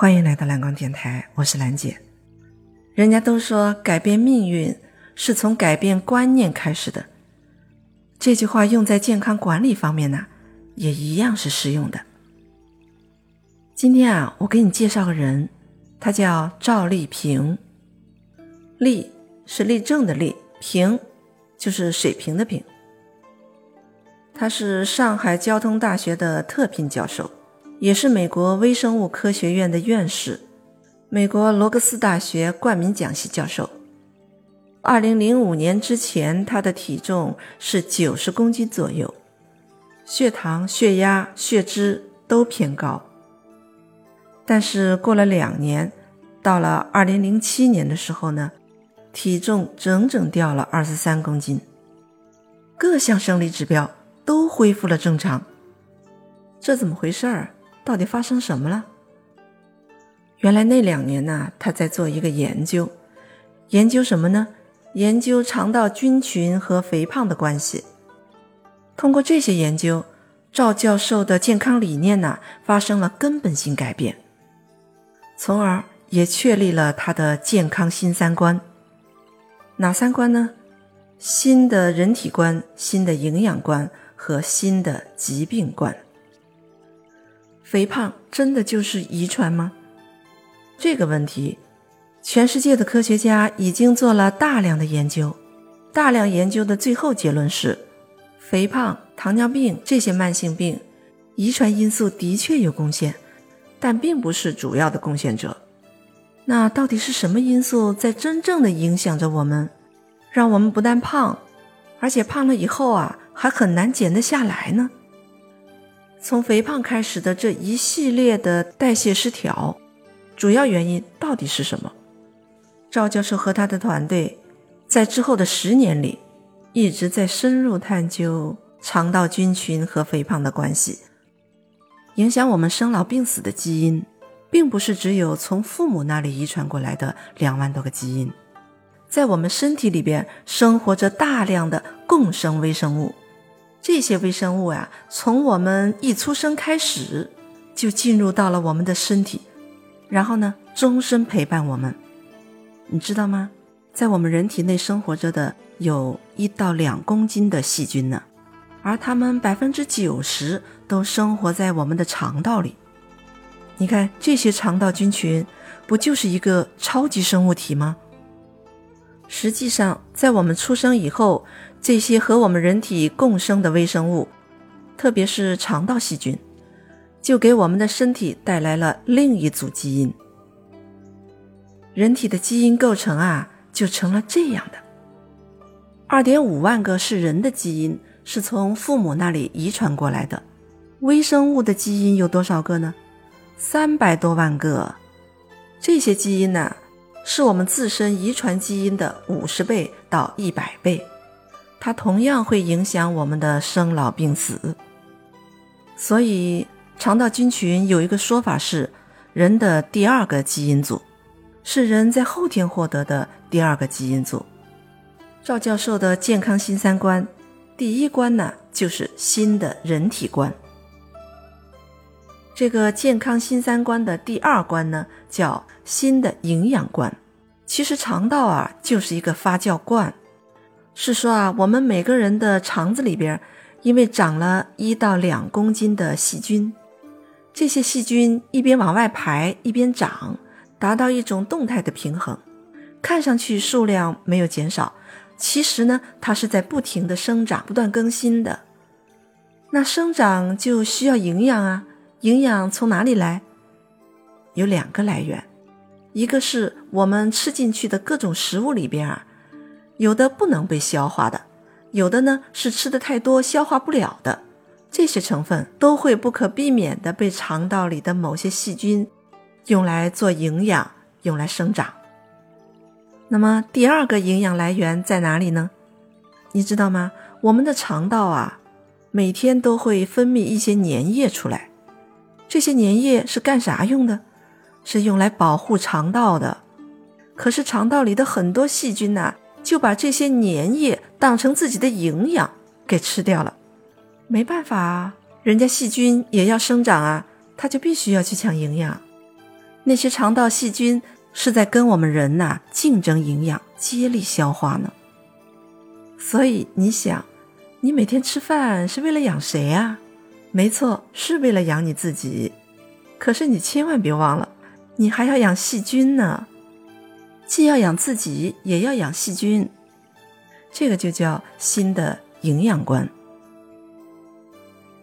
欢迎来到蓝光电台，我是兰姐。人家都说改变命运是从改变观念开始的，这句话用在健康管理方面呢，也一样是适用的。今天啊，我给你介绍个人，他叫赵丽萍。丽是立正的立，平就是水平的平。他是上海交通大学的特聘教授。也是美国微生物科学院的院士，美国罗格斯大学冠名讲席教授。二零零五年之前，他的体重是九十公斤左右，血糖、血压、血脂都偏高。但是过了两年，到了二零零七年的时候呢，体重整整掉了二十三公斤，各项生理指标都恢复了正常。这怎么回事儿？到底发生什么了？原来那两年呢，他在做一个研究，研究什么呢？研究肠道菌群和肥胖的关系。通过这些研究，赵教授的健康理念呢发生了根本性改变，从而也确立了他的健康新三观。哪三观呢？新的人体观、新的营养观和新的疾病观。肥胖真的就是遗传吗？这个问题，全世界的科学家已经做了大量的研究，大量研究的最后结论是，肥胖、糖尿病这些慢性病，遗传因素的确有贡献，但并不是主要的贡献者。那到底是什么因素在真正的影响着我们，让我们不但胖，而且胖了以后啊，还很难减得下来呢？从肥胖开始的这一系列的代谢失调，主要原因到底是什么？赵教授和他的团队在之后的十年里，一直在深入探究肠道菌群和肥胖的关系。影响我们生老病死的基因，并不是只有从父母那里遗传过来的两万多个基因，在我们身体里边生活着大量的共生微生物。这些微生物呀，从我们一出生开始，就进入到了我们的身体，然后呢，终身陪伴我们。你知道吗？在我们人体内生活着的有一到两公斤的细菌呢，而它们百分之九十都生活在我们的肠道里。你看这些肠道菌群，不就是一个超级生物体吗？实际上，在我们出生以后，这些和我们人体共生的微生物，特别是肠道细菌，就给我们的身体带来了另一组基因。人体的基因构成啊，就成了这样的：二点五万个是人的基因，是从父母那里遗传过来的；微生物的基因有多少个呢？三百多万个。这些基因呢？是我们自身遗传基因的五十倍到一百倍，它同样会影响我们的生老病死。所以，肠道菌群有一个说法是人的第二个基因组，是人在后天获得的第二个基因组。赵教授的健康新三观，第一关呢就是新的人体观。这个健康新三观的第二关呢，叫新的营养观。其实肠道啊，就是一个发酵罐。是说啊，我们每个人的肠子里边，因为长了一到两公斤的细菌，这些细菌一边往外排，一边长，达到一种动态的平衡。看上去数量没有减少，其实呢，它是在不停的生长，不断更新的。那生长就需要营养啊。营养从哪里来？有两个来源，一个是我们吃进去的各种食物里边啊，有的不能被消化的，有的呢是吃的太多消化不了的，这些成分都会不可避免的被肠道里的某些细菌用来做营养，用来生长。那么第二个营养来源在哪里呢？你知道吗？我们的肠道啊，每天都会分泌一些粘液出来。这些粘液是干啥用的？是用来保护肠道的。可是肠道里的很多细菌呐，就把这些粘液当成自己的营养给吃掉了。没办法啊，人家细菌也要生长啊，它就必须要去抢营养。那些肠道细菌是在跟我们人呐竞争营养，接力消化呢。所以你想，你每天吃饭是为了养谁啊？没错，是为了养你自己。可是你千万别忘了，你还要养细菌呢。既要养自己，也要养细菌。这个就叫新的营养观。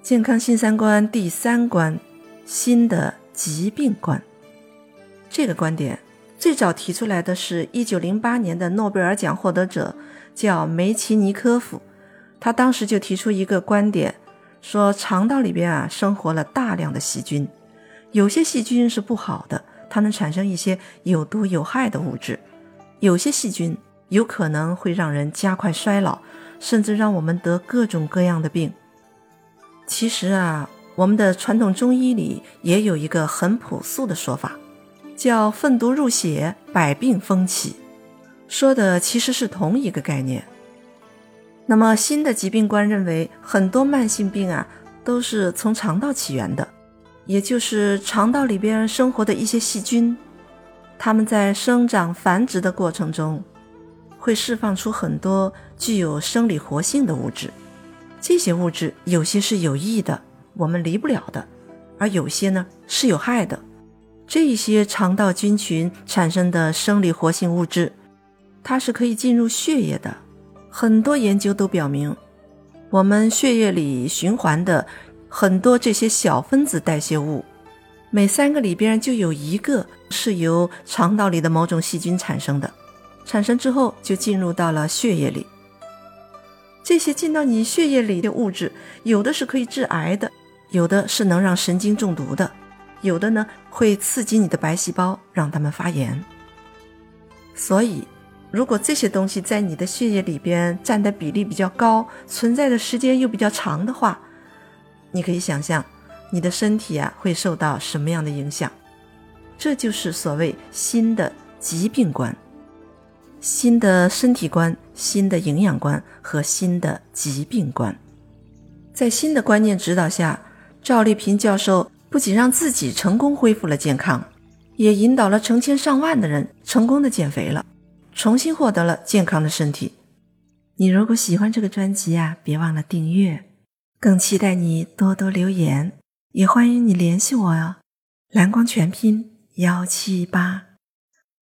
健康新三观第三关，新的疾病观。这个观点最早提出来的是一九零八年的诺贝尔奖获得者，叫梅奇尼科夫。他当时就提出一个观点，说肠道里边啊生活了大量的细菌，有些细菌是不好的，它能产生一些有毒有害的物质；有些细菌有可能会让人加快衰老，甚至让我们得各种各样的病。其实啊，我们的传统中医里也有一个很朴素的说法。叫粪毒入血，百病蜂起，说的其实是同一个概念。那么新的疾病观认为，很多慢性病啊都是从肠道起源的，也就是肠道里边生活的一些细菌，它们在生长繁殖的过程中，会释放出很多具有生理活性的物质。这些物质有些是有益的，我们离不了的，而有些呢是有害的。这些肠道菌群产生的生理活性物质，它是可以进入血液的。很多研究都表明，我们血液里循环的很多这些小分子代谢物，每三个里边就有一个是由肠道里的某种细菌产生的。产生之后就进入到了血液里。这些进到你血液里的物质，有的是可以致癌的，有的是能让神经中毒的。有的呢会刺激你的白细胞，让它们发炎。所以，如果这些东西在你的血液里边占的比例比较高，存在的时间又比较长的话，你可以想象你的身体啊会受到什么样的影响。这就是所谓新的疾病观、新的身体观、新的营养观和新的疾病观。在新的观念指导下，赵丽萍教授。不仅让自己成功恢复了健康，也引导了成千上万的人成功的减肥了，重新获得了健康的身体。你如果喜欢这个专辑啊，别忘了订阅，更期待你多多留言，也欢迎你联系我哟。蓝光全拼幺七八。